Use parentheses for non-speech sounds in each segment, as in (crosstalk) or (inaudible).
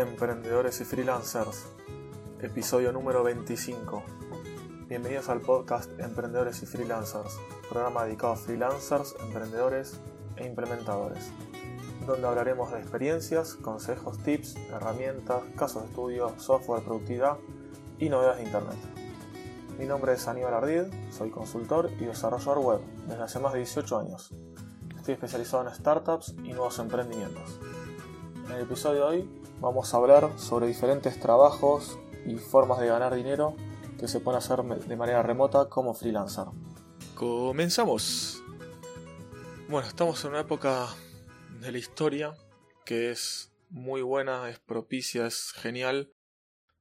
emprendedores y freelancers, episodio número 25. Bienvenidos al podcast Emprendedores y Freelancers, programa dedicado a freelancers, emprendedores e implementadores, donde hablaremos de experiencias, consejos, tips, herramientas, casos de estudio, software, productividad y novedades de Internet. Mi nombre es Aníbal Ardid, soy consultor y desarrollador web desde hace más de 18 años. Estoy especializado en startups y nuevos emprendimientos. En el episodio de hoy vamos a hablar sobre diferentes trabajos y formas de ganar dinero que se pueden hacer de manera remota como freelancer. Comenzamos. Bueno, estamos en una época de la historia que es muy buena, es propicia, es genial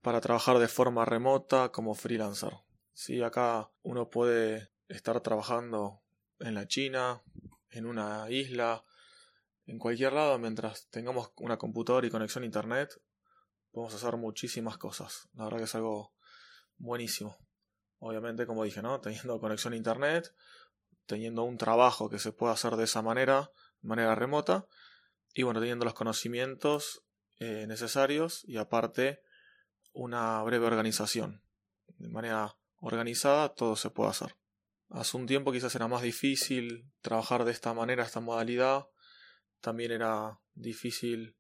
para trabajar de forma remota como freelancer. Sí, acá uno puede estar trabajando en la China, en una isla, en cualquier lado, mientras tengamos una computadora y conexión a internet, podemos hacer muchísimas cosas. La verdad que es algo buenísimo. Obviamente, como dije, ¿no? Teniendo conexión a internet, teniendo un trabajo que se pueda hacer de esa manera, de manera remota, y bueno, teniendo los conocimientos eh, necesarios y aparte una breve organización. De manera organizada todo se puede hacer. Hace un tiempo quizás era más difícil trabajar de esta manera, esta modalidad. También era difícil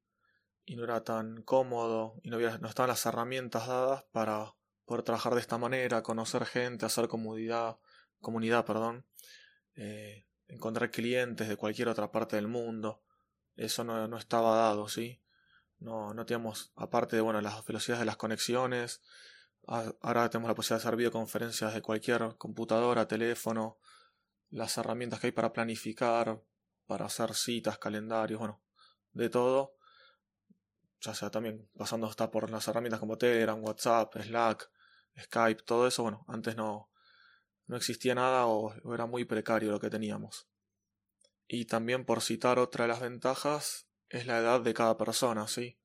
y no era tan cómodo y no, había, no estaban las herramientas dadas para poder trabajar de esta manera, conocer gente, hacer comunidad, comunidad, perdón, eh, encontrar clientes de cualquier otra parte del mundo. Eso no, no estaba dado, ¿sí? No, no teníamos, aparte de bueno, las velocidades de las conexiones, Ahora tenemos la posibilidad de hacer videoconferencias de cualquier computadora, teléfono, las herramientas que hay para planificar, para hacer citas, calendarios, bueno, de todo. Ya sea también pasando hasta por las herramientas como Telegram, WhatsApp, Slack, Skype, todo eso, bueno, antes no, no existía nada o, o era muy precario lo que teníamos. Y también por citar otra de las ventajas es la edad de cada persona, ¿sí?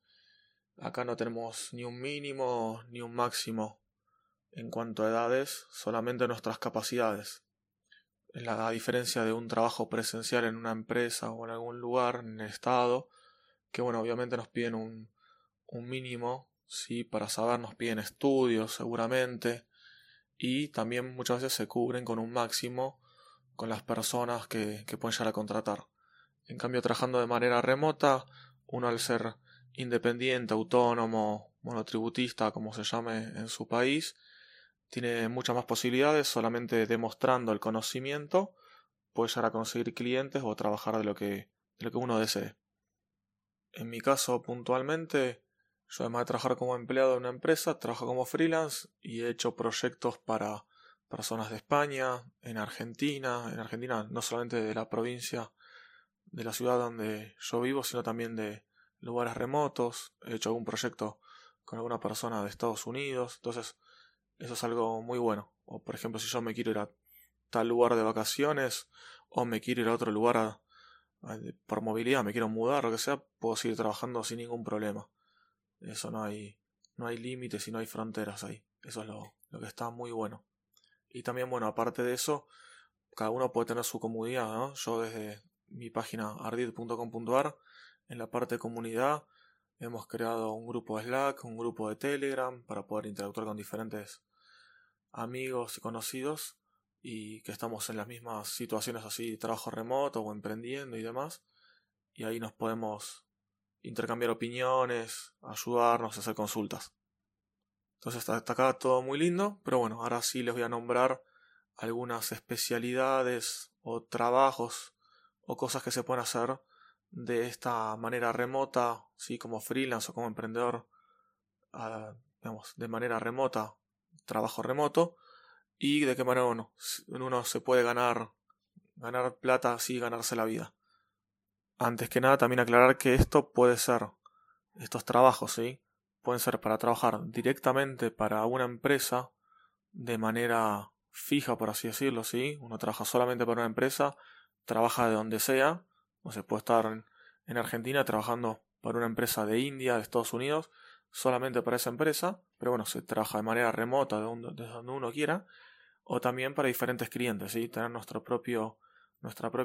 Acá no tenemos ni un mínimo ni un máximo en cuanto a edades, solamente nuestras capacidades. La diferencia de un trabajo presencial en una empresa o en algún lugar, en el estado, que bueno, obviamente nos piden un, mínimo, sí, para saber nos piden estudios seguramente, y también muchas veces se cubren con un máximo con las personas que, que pueden llegar a contratar. En cambio, trabajando de manera remota, uno al ser independiente, autónomo, monotributista, como se llame en su país, tiene muchas más posibilidades solamente demostrando el conocimiento puede llegar a conseguir clientes o trabajar de lo que, de lo que uno desee. En mi caso, puntualmente, yo además de trabajar como empleado de una empresa, trabajo como freelance y he hecho proyectos para personas de España, en Argentina, en Argentina no solamente de la provincia, de la ciudad donde yo vivo, sino también de, lugares remotos, he hecho algún proyecto con alguna persona de Estados Unidos, entonces eso es algo muy bueno. O por ejemplo, si yo me quiero ir a tal lugar de vacaciones o me quiero ir a otro lugar por movilidad, me quiero mudar, lo que sea, puedo seguir trabajando sin ningún problema. Eso no hay, no hay límites y no hay fronteras ahí. Eso es lo, lo que está muy bueno. Y también, bueno, aparte de eso, cada uno puede tener su comodidad, ¿no? Yo desde mi página ardid.com.ar en la parte de comunidad hemos creado un grupo de Slack, un grupo de Telegram para poder interactuar con diferentes amigos y conocidos y que estamos en las mismas situaciones así, trabajo remoto o emprendiendo y demás. Y ahí nos podemos intercambiar opiniones, ayudarnos, hacer consultas. Entonces hasta acá todo muy lindo, pero bueno, ahora sí les voy a nombrar algunas especialidades o trabajos o cosas que se pueden hacer de esta manera remota, ¿sí? como freelance o como emprendedor, uh, digamos, de manera remota, trabajo remoto, y de qué manera uno, uno se puede ganar, ganar plata, sí, ganarse la vida. Antes que nada, también aclarar que esto puede ser, estos trabajos, ¿sí? pueden ser para trabajar directamente para una empresa de manera fija, por así decirlo, ¿sí? Uno trabaja solamente para una empresa, trabaja de donde sea, no se puede estar en, Argentina trabajando para una empresa de India, de Estados Unidos, solamente para esa empresa, pero bueno, se trabaja de manera remota desde donde uno quiera, o también para diferentes clientes, ¿sí? tener nuestra propia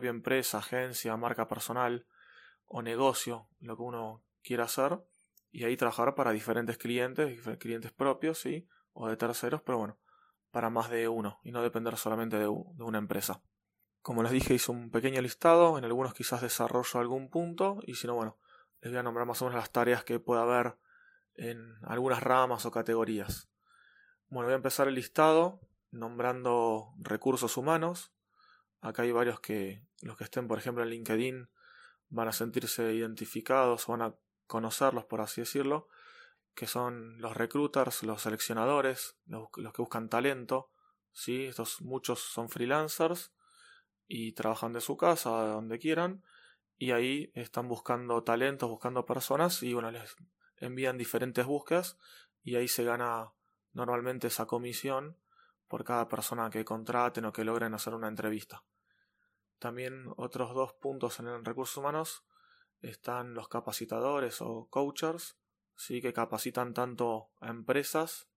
empresa, agencia, marca personal o negocio, lo que uno quiera hacer, y ahí trabajar para diferentes clientes, clientes propios, ¿sí? O de terceros, pero bueno, para más de uno y no depender solamente de, de una empresa. Como les dije, hice un pequeño listado, en algunos quizás desarrollo algún punto y si no, bueno, les voy a nombrar más o menos las tareas que pueda haber en algunas ramas o categorías. Bueno, voy a empezar el listado nombrando recursos humanos. Acá hay varios que los que estén, por ejemplo, en LinkedIn van a sentirse identificados o van a conocerlos, por así decirlo, que son los recruiters, los seleccionadores, los, que buscan talento. ¿sí? Estos muchos son freelancers y trabajan de su casa, donde quieran, y ahí están buscando talentos, buscando personas, y bueno, les envían diferentes búsquedas, y ahí se gana normalmente esa comisión por cada persona que contraten o que logren hacer una entrevista. También otros dos puntos en recursos humanos están los capacitadores o coachers, ¿sí? que capacitan tanto a empresas,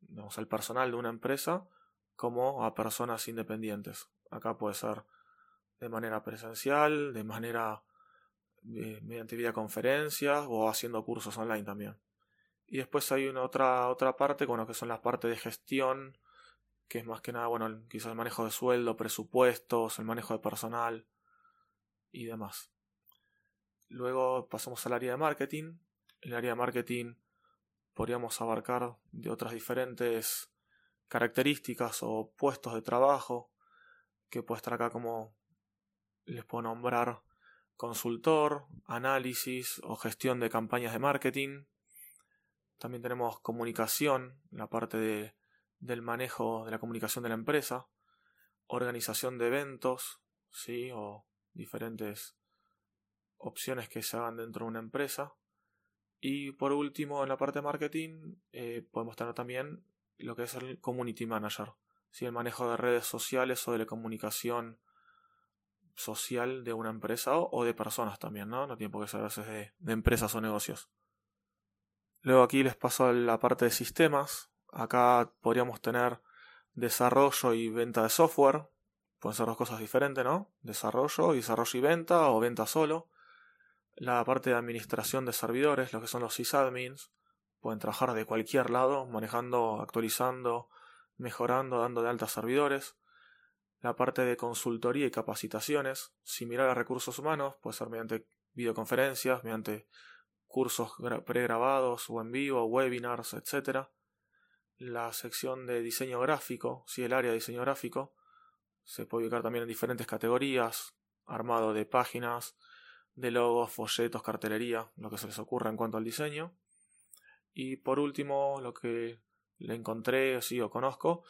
digamos, al personal de una empresa, como a personas independientes. Acá puede ser de manera presencial, de manera eh, mediante videoconferencias o haciendo cursos online también. Y después hay una otra, otra parte, bueno, que son las partes de gestión, que es más que nada, bueno, quizás el manejo de sueldo, presupuestos, el manejo de personal y demás. Luego pasamos al área de marketing. El área de marketing podríamos abarcar de otras diferentes características o puestos de trabajo que puede estar acá como les puedo nombrar consultor, análisis o gestión de campañas de marketing. También tenemos comunicación, la parte de, del manejo de la comunicación de la empresa, organización de eventos, sí, o diferentes opciones que se hagan dentro de una empresa. Y por último, en la parte de marketing, eh, podemos tener también lo que es el community manager, ¿sí? el manejo de redes sociales o de la comunicación social de una empresa o, de personas también, ¿no? No tiene por qué ser a veces de, de empresas o negocios. Luego aquí les paso a la parte de sistemas. Acá podríamos tener desarrollo y venta de software. Pueden ser dos cosas diferentes, ¿no? Desarrollo, desarrollo y venta o venta solo. La parte de administración de servidores, lo que son los sysadmins. Pueden trabajar de cualquier lado, manejando, actualizando, mejorando, dando de alta servidores. La parte de consultoría y capacitaciones, similar a recursos humanos, puede ser mediante videoconferencias, mediante cursos pregrabados o en vivo, webinars, etc. La sección de diseño gráfico, si el área de diseño gráfico, se puede ubicar también en diferentes categorías, armado de páginas, de logos, folletos, cartelería, lo que se les ocurra en cuanto al diseño. Y por último, lo que le encontré, sí o conozco,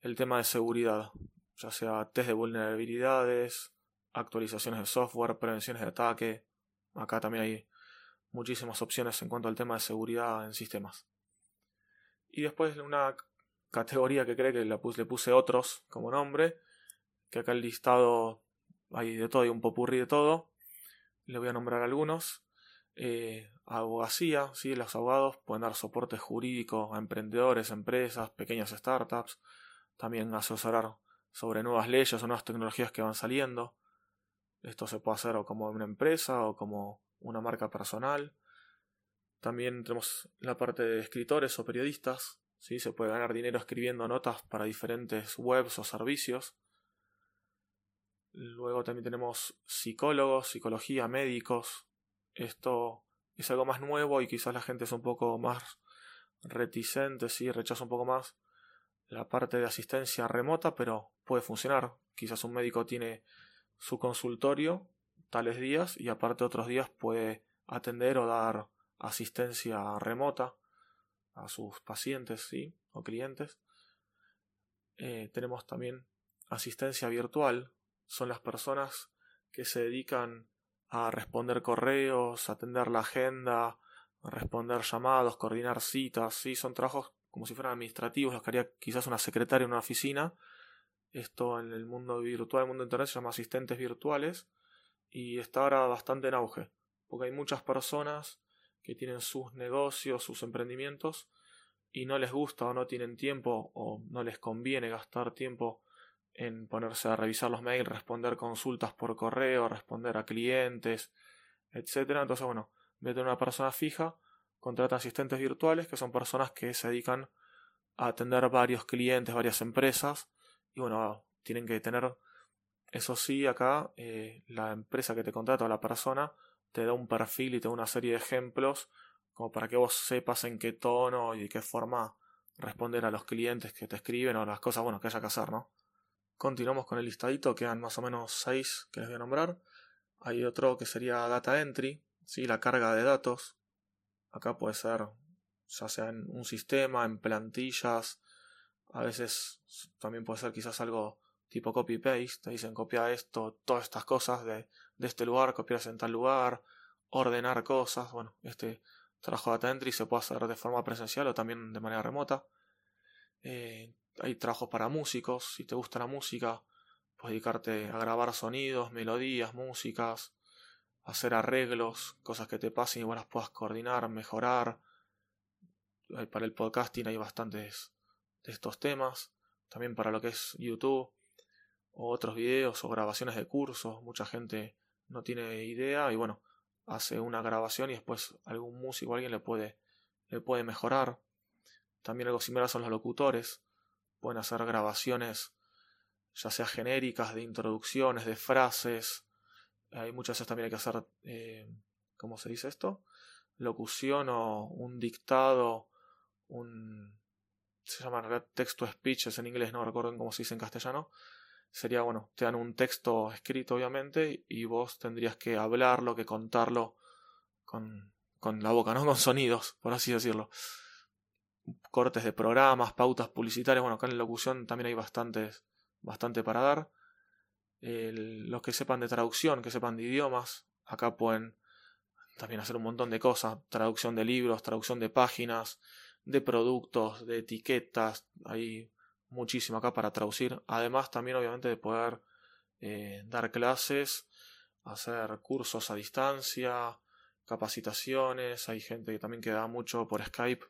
el tema de seguridad, ya sea test de vulnerabilidades, actualizaciones de software, prevenciones de ataque. Acá también hay muchísimas opciones en cuanto al tema de seguridad en sistemas. Y después una categoría que cree que le puse, otros como nombre, que acá el listado hay de todo, hay un popurrí de todo. Le voy a nombrar algunos. Eh, abogacía, ¿sí? los abogados pueden dar soporte jurídico a emprendedores, empresas, pequeñas startups, también asesorar sobre nuevas leyes o nuevas tecnologías que van saliendo. Esto se puede hacer o como una empresa o como una marca personal. También tenemos la parte de escritores o periodistas. ¿sí? Se puede ganar dinero escribiendo notas para diferentes webs o servicios. Luego también tenemos psicólogos, psicología, médicos. Esto es algo más nuevo y quizás la gente es un poco más reticente, sí, rechaza un poco más la parte de asistencia remota, pero puede funcionar. Quizás un médico tiene su consultorio tales días y aparte otros días puede atender o dar asistencia remota a sus pacientes ¿sí? o clientes. Eh, tenemos también asistencia virtual. Son las personas que se dedican a responder correos, atender la agenda, responder llamados, coordinar citas. ¿sí? Son trabajos como si fueran administrativos, los que haría quizás una secretaria en una oficina. Esto en el mundo virtual, el mundo internet se llama asistentes virtuales y está ahora bastante en auge, porque hay muchas personas que tienen sus negocios, sus emprendimientos y no les gusta o no tienen tiempo o no les conviene gastar tiempo en ponerse a revisar los mails, responder consultas por correo, responder a clientes, etcétera. Entonces, bueno, en vez de una persona fija, contratan asistentes virtuales, que son personas que se dedican a atender varios clientes, varias empresas. Y bueno, tienen que tener, eso sí, acá eh, la empresa que te contrata o la persona te da un perfil y te da una serie de ejemplos como para que vos sepas en qué tono y de qué forma responder a los clientes que te escriben o las cosas bueno que haya que hacer, ¿no? Continuamos con el listadito, quedan más o menos seis que les voy a nombrar. Hay otro que sería data entry, ¿sí? la carga de datos. Acá puede ser ya sea en un sistema, en plantillas, a veces también puede ser quizás algo tipo copy-paste, te dicen copia esto, todas estas cosas de, de este lugar, copias en tal lugar, ordenar cosas, bueno, este trabajo de data entry se puede hacer de forma presencial o también de manera remota. Eh, hay trabajos para músicos, si te gusta la música, puedes dedicarte a grabar sonidos, melodías, músicas, hacer arreglos, cosas que te pasen y vos las puedas coordinar, mejorar. Para el podcasting hay bastantes de estos temas, también para lo que es YouTube o otros videos o grabaciones de cursos, mucha gente no tiene idea y bueno, hace una grabación y después algún músico alguien le puede, le puede mejorar. También algo similar son los locutores. Pueden hacer grabaciones ya sea genéricas, de introducciones, de frases. Hay muchas veces también hay que hacer, eh, ¿cómo se dice esto? Locución o un dictado, un... se llama texto speeches en inglés, no recuerdo cómo se dice en castellano sería, bueno, te dan un texto escrito obviamente y vos tendrías que hablarlo, que contarlo con, con la boca, ¿no? (laughs) Con sonidos, por así decirlo. Cortes de programas, pautas publicitarias, bueno, acá en la locución también hay bastantes, bastante para dar. Los que sepan de traducción, que sepan de idiomas, acá pueden también hacer un montón de cosas, traducción de libros, traducción de páginas, de productos, de etiquetas, hay muchísimo acá para traducir. Además, también obviamente de poder eh, dar clases, hacer cursos a distancia, capacitaciones. Hay gente que también que da mucho por Skype,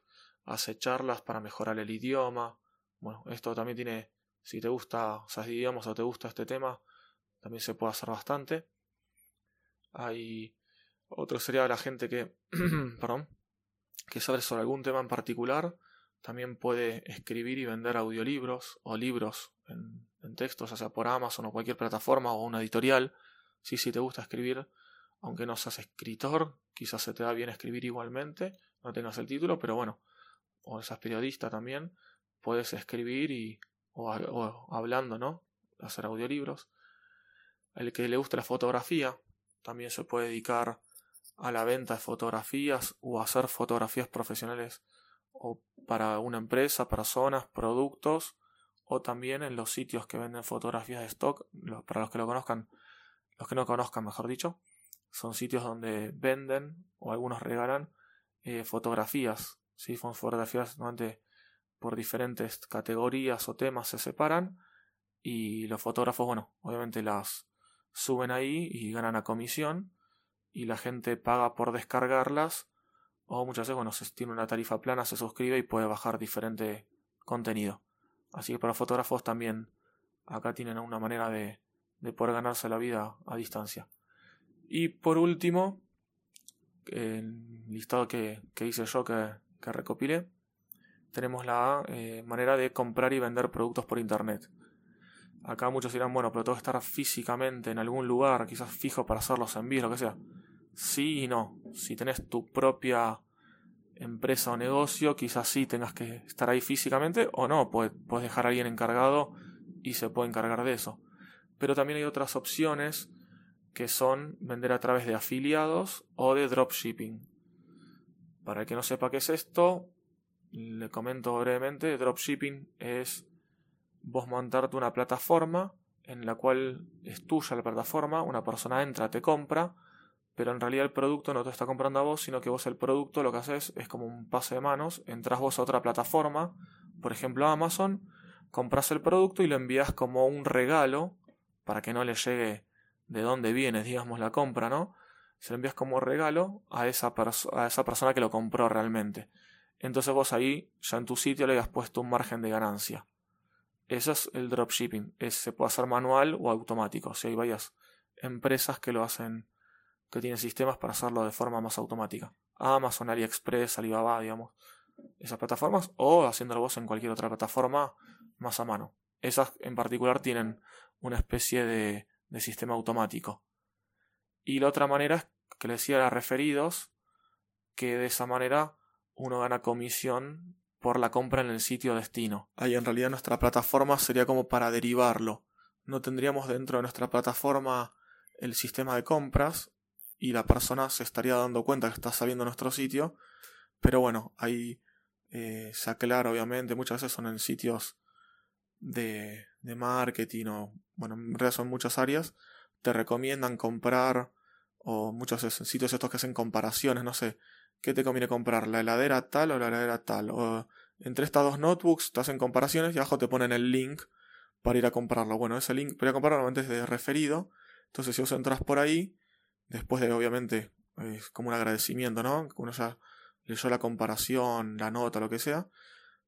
hace charlas para mejorar el idioma. Bueno, esto también tiene, si te gusta, o sea, idiomas o te gusta este tema, también se puede hacer bastante. Hay otro sería la gente que, (clears throat) perdón, que sabe sobre algún tema en particular también puede escribir y vender audiolibros o libros en, textos, ya sea por Amazon o cualquier plataforma o una editorial. Sí, si te gusta escribir, aunque no seas escritor, quizás se te da bien escribir igualmente, no tengas el título, pero bueno, o seas periodista también, puedes escribir y o, o hablando, ¿no? Hacer audiolibros. El que le guste la fotografía también se puede dedicar a la venta de fotografías o hacer fotografías profesionales o para una empresa, personas, productos o también en los sitios que venden fotografías de stock, para los que lo conozcan, los que no conozcan, mejor dicho, son sitios donde venden o algunos regalan eh, fotografías, ¿sí? Son fotografías normalmente por diferentes categorías o temas se separan y los fotógrafos, bueno, obviamente las suben ahí y ganan a comisión y la gente paga por descargarlas o muchas veces, bueno, si tiene una tarifa plana, se suscribe y puede bajar diferente contenido. Así que para fotógrafos también acá tienen una manera de, de poder ganarse la vida a distancia. Y por último, el listado que, que hice yo, que, que recopilé, tenemos la eh, manera de comprar y vender productos por internet. Acá muchos dirán, bueno, pero tengo que estar físicamente en algún lugar, quizás fijo para hacer los envíos, lo que sea. Sí y no. Si tenés tu propia empresa o negocio, quizás sí tengas que estar ahí físicamente o no, puedes, dejar a alguien encargado y se puede encargar de eso. Pero también hay otras opciones que son vender a través de afiliados o de dropshipping. Para el que no sepa qué es esto, le comento brevemente, dropshipping es vos montarte una plataforma en la cual es tuya la plataforma, una persona entra, te compra, pero en realidad el producto no te está comprando a vos, sino que vos el producto lo que haces es como un pase de manos, entras vos a otra plataforma, por ejemplo Amazon, compras el producto y lo envías como un regalo, para que no le llegue de dónde viene, digamos, la compra, ¿no? Se lo envías como regalo a esa, a esa persona que lo compró realmente. Entonces vos ahí, ya en tu sitio, le habías puesto un margen de ganancia. Eso es el dropshipping. se puede hacer manual o automático. si hay varias empresas que lo hacen que tiene sistemas para hacerlo de forma más automática. Amazon, AliExpress, Alibaba, digamos, esas plataformas, o haciéndolo vos en cualquier otra plataforma más a mano. Esas en particular tienen una especie de, de sistema automático. Y la otra manera es que le decía a referidos, que de esa manera uno gana comisión por la compra en el sitio destino. Ahí en realidad nuestra plataforma sería como para derivarlo. No tendríamos dentro de nuestra plataforma el sistema de compras y la persona se estaría dando cuenta que está saliendo nuestro sitio. Pero bueno, ahí eh, se aclara obviamente, muchas veces son en sitios de, de marketing o, bueno, en realidad son muchas áreas, te recomiendan comprar o muchos sitios estos que hacen comparaciones, no sé, ¿qué te conviene comprar? ¿La heladera tal o la heladera tal? O entre estas dos notebooks te hacen comparaciones y abajo te ponen el link para ir a comprarlo. Bueno, ese link para ir a comprarlo normalmente es de referido. Entonces si vos entras por ahí, después de obviamente es como un agradecimiento, ¿no? Uno ya leyó la comparación, la nota, lo que sea,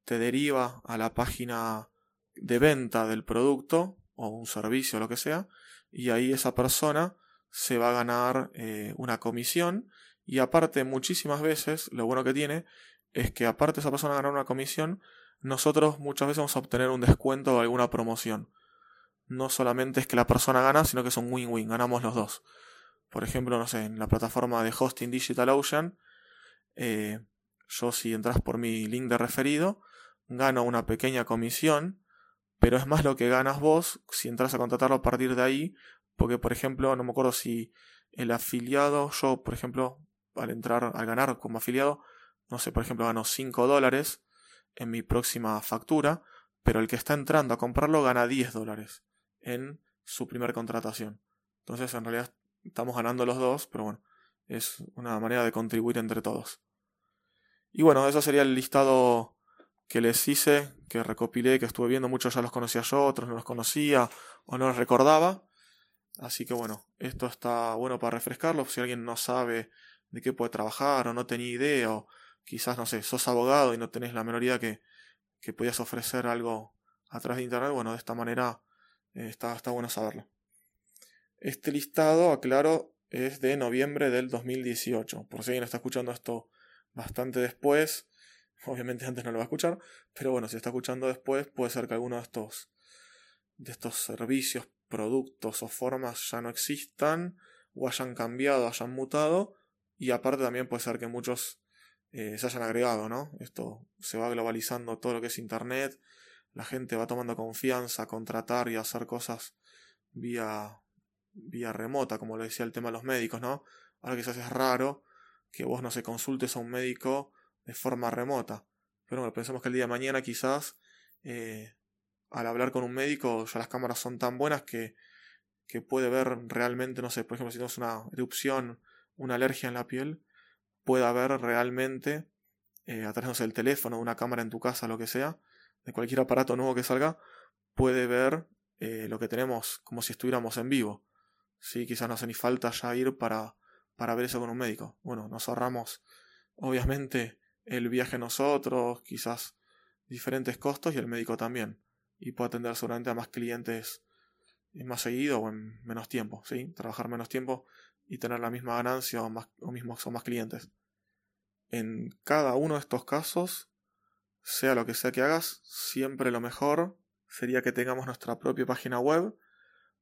te deriva a la página de venta del producto o un servicio, lo que sea, y ahí esa persona se va a ganar eh, una comisión y aparte muchísimas veces lo bueno que tiene es que aparte de esa persona ganar una comisión, nosotros muchas veces vamos a obtener un descuento o alguna promoción. No solamente es que la persona gana, sino que es un win-win, ganamos los dos. Por ejemplo, no sé, en la plataforma de hosting DigitalOcean, eh, yo si entras por mi link de referido, gano una pequeña comisión, pero es más lo que ganas vos si entras a contratarlo a partir de ahí, porque por ejemplo, no me acuerdo si el afiliado, yo por ejemplo, al entrar, al ganar como afiliado, no sé, por ejemplo, gano 5 dólares en mi próxima factura, pero el que está entrando a comprarlo gana 10 dólares en su primera contratación. Entonces, en realidad, estamos ganando los dos, pero bueno, es una manera de contribuir entre todos. Y bueno, eso sería el listado que les hice, que recopilé, que estuve viendo. Muchos ya los conocía yo, otros no los conocía o no los recordaba. Así que bueno, esto está bueno para refrescarlo. Si alguien no sabe de qué puede trabajar o no tenía idea o quizás, no sé, sos abogado y no tenés la menor idea que, que podías ofrecer algo a través de internet, bueno, de esta manera eh, está, está bueno saberlo. Este listado, aclaro, es de noviembre del 2018. Por si alguien está escuchando esto bastante después, obviamente antes no lo va a escuchar, pero bueno, si está escuchando después, puede ser que alguno de estos, de estos servicios, productos o formas ya no existan, o hayan cambiado, hayan mutado, y aparte también puede ser que muchos eh, se hayan agregado, ¿no? Esto se va globalizando todo lo que es Internet, la gente va tomando confianza a contratar y a hacer cosas vía, vía remota, como lo decía el tema de los médicos, ¿no? Ahora quizás es raro que vos no se consultes a un médico de forma remota. Pero bueno, pensemos que el día de mañana quizás eh, al hablar con un médico ya las cámaras son tan buenas que, que puede ver realmente, no sé, por ejemplo, si tenemos una erupción, una alergia en la piel, pueda ver realmente, eh, a través del teléfono, una cámara en tu casa, lo que sea, de cualquier aparato nuevo que salga, puede ver eh, lo que tenemos como si estuviéramos en vivo. ¿sí? Quizás no hace ni falta ya ir para, para ver eso con un médico. Bueno, nos ahorramos, obviamente, el viaje nosotros, quizás diferentes costos y el médico también. Y puede atender seguramente a más clientes más seguido o en menos tiempo, ¿sí? Trabajar menos tiempo y tener la misma ganancia o, más, o mismos más clientes. En cada uno de estos casos, sea lo que sea que hagas, siempre lo mejor sería que tengamos nuestra propia página web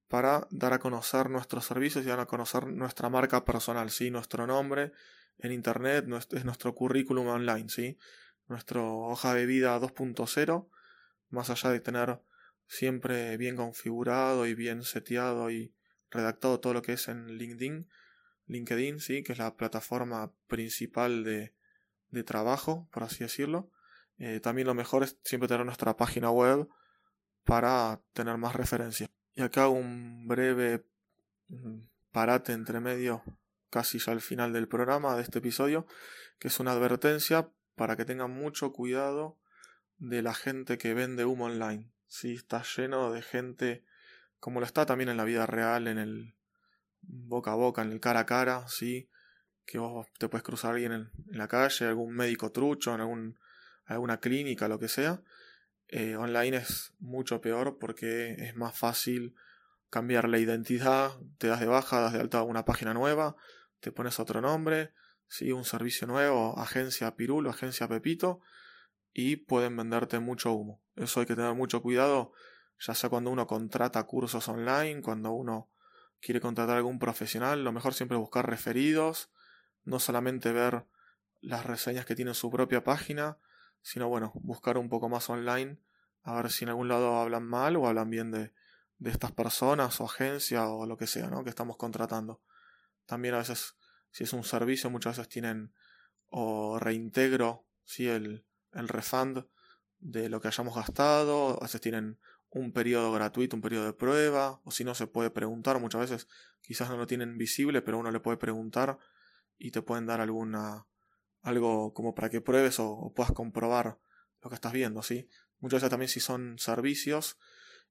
para dar a conocer nuestros servicios y dar a conocer nuestra marca personal, ¿sí? nuestro nombre en Internet, es nuestro currículum online, ¿sí? nuestra hoja de vida 2.0, más allá de tener siempre bien configurado y bien seteado y redactado todo lo que es en LinkedIn, LinkedIn, ¿sí? que es la plataforma principal de, de trabajo, por así decirlo. Eh, también lo mejor es siempre tener nuestra página web para tener más referencia. Y acá un breve mm, parate entre medio, casi ya al final del programa de este episodio, que es una advertencia para que tengan mucho cuidado de la gente que vende humo online. Sí, está lleno de gente, como lo está también en la vida real, en el boca a boca, en el cara a cara, sí, que vos te puedes cruzar alguien en, la calle, algún médico trucho, en algún, alguna clínica, lo que sea. Eh, online es mucho peor porque es más fácil cambiar la identidad, te das de baja, das de alta una página nueva, te pones otro nombre, ¿sí? un servicio nuevo, agencia Pirulo, agencia Pepito, y pueden venderte mucho humo. Eso hay que tener mucho cuidado, ya sea cuando uno contrata cursos online, cuando uno quiere contratar a algún profesional, lo mejor siempre es buscar referidos, no solamente ver las reseñas que tiene su propia página, sino bueno, buscar un poco más online, a ver si en algún lado hablan mal o hablan bien de, de estas personas o agencia o lo que sea, ¿no? Que estamos contratando. También a veces, si es un servicio, muchas veces tienen o reintegro, ¿sí? El, el refund de lo que hayamos gastado, a veces tienen un periodo gratuito, un periodo de prueba, o si no se puede preguntar, muchas veces quizás no lo tienen visible, pero uno le puede preguntar y te pueden dar alguna algo como para que pruebes o, puedas comprobar lo que estás viendo, ¿sí? Muchas veces también si son servicios,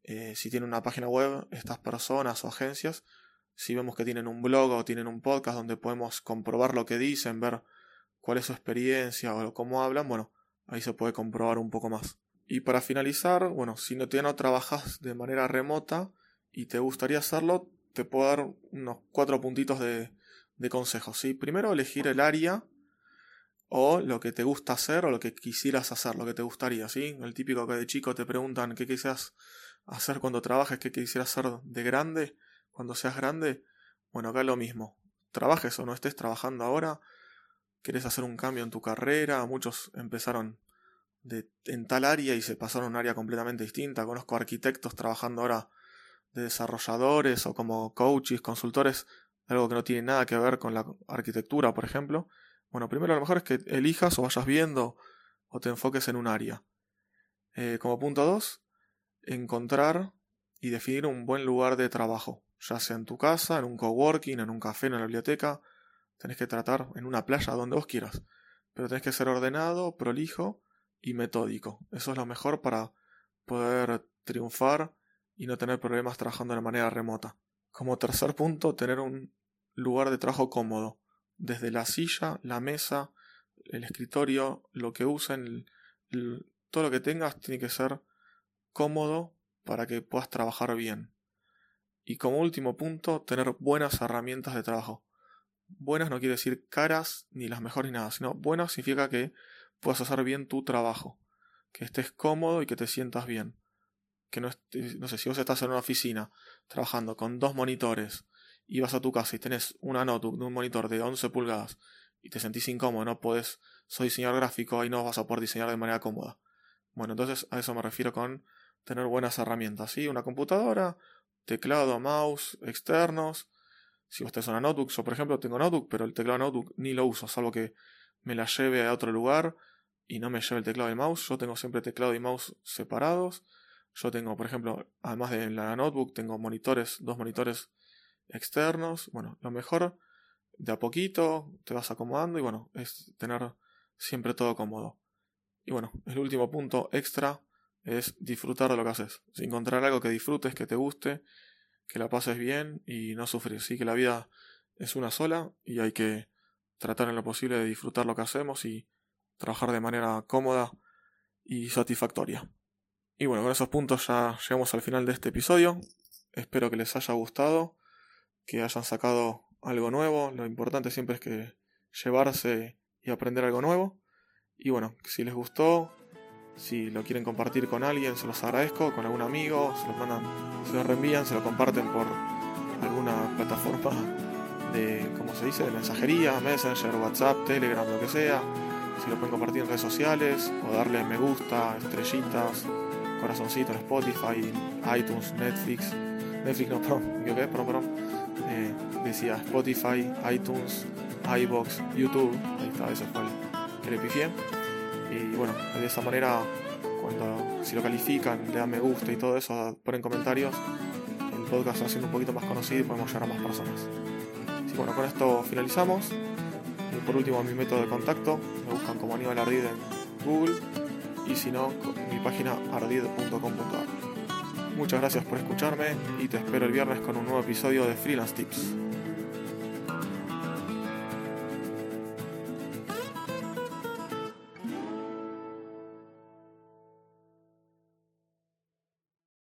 eh, si tienen una página web, estas personas o agencias, si vemos que tienen un blog o tienen un podcast donde podemos comprobar lo que dicen, ver cuál es su experiencia o cómo hablan, bueno, ahí se puede comprobar un poco más. Y para finalizar, bueno, si no, te no trabajas de manera remota y te gustaría hacerlo, te puedo dar unos cuatro puntitos de, de consejos. ¿sí? Primero, elegir el área o lo que te gusta hacer o lo que quisieras hacer, lo que te gustaría. ¿sí? El típico que de chico te preguntan qué quisieras hacer cuando trabajes, qué quisieras hacer de grande, cuando seas grande. Bueno, acá lo mismo. Trabajes o no estés trabajando ahora, quieres hacer un cambio en tu carrera. Muchos empezaron en tal área y se pasaron a un área completamente distinta. Conozco arquitectos trabajando ahora de desarrolladores o como coaches, consultores algo que no tiene nada que ver con la arquitectura, por ejemplo, bueno, primero lo mejor es que elijas o vayas viendo o te enfoques en un área. Eh, como punto 2, encontrar y definir un buen lugar de trabajo, ya sea en tu casa, en un coworking, en un café, en una biblioteca, tenés que tratar en una playa, donde vos quieras, pero tenés que ser ordenado, prolijo y metódico. Eso es lo mejor para poder triunfar y no tener problemas trabajando de manera remota. Como tercer punto, tener un lugar de trabajo cómodo. Desde la silla, la mesa, el escritorio, lo que usen, todo lo que tengas tiene que ser cómodo para que puedas trabajar bien. Y como último punto, tener buenas herramientas de trabajo. Buenas no quiere decir caras ni las mejores ni nada, sino buenas significa que puedas hacer bien tu trabajo, que estés cómodo y que te sientas bien. Que no, no sé, si vos estás en una oficina trabajando con dos monitores, y vas a tu casa y tenés una notebook de un monitor de 11 pulgadas y te sentís incómodo, no podés, soy diseñador gráfico y no vas a poder diseñar de manera cómoda. Bueno, entonces a eso me refiero con tener buenas herramientas, ¿sí? Una computadora, teclado, mouse, externos. Si vos tenés una notebook, yo por ejemplo tengo notebook, pero el teclado notebook ni lo uso, salvo que me la lleve a otro lugar y no me lleve el teclado y mouse. Yo tengo siempre teclado y mouse separados. Yo tengo, por ejemplo, además de la notebook, tengo monitores, dos monitores externos. Bueno, lo mejor de a poquito te vas acomodando y bueno, es tener siempre todo cómodo. Y bueno, el último punto extra es disfrutar de lo que haces. Encontrar algo que disfrutes, que te guste, que la pases bien y no sufrir. Sí que la vida es una sola y hay que tratar en lo posible de disfrutar lo que hacemos y trabajar de manera cómoda y satisfactoria. Y bueno, con esos puntos ya llegamos al final de este episodio. Espero que les haya gustado que hayan sacado algo nuevo. Lo importante siempre es que llevarse y aprender algo nuevo. Y bueno, si les gustó, si lo quieren compartir con alguien, se los agradezco, con algún amigo, se los mandan, se lo reenvían, se lo comparten por alguna plataforma de, ¿cómo se dice?, de mensajería, Messenger, WhatsApp, Telegram, lo que sea. Lo pueden compartir en redes sociales o darle me gusta, estrellitas, corazoncito en Spotify, iTunes, Netflix, Netflix no, (laughs) perdón, ¿qué? Perdón, perdón eh, decía Spotify, iTunes, iBox, YouTube, ahí está, eso fue el pifié. Y bueno, de esa manera, cuando si lo califican, le dan me gusta y todo eso, ponen comentarios, el podcast va siendo un poquito más conocido y podemos llegar a más personas. Bueno, con esto finalizamos. Por último, mi método de contacto, me buscan como Aníbal Ardid en Google y si no, mi página ardid.com.ar. Muchas gracias por escucharme y te espero el viernes con un nuevo episodio de Freelance Tips.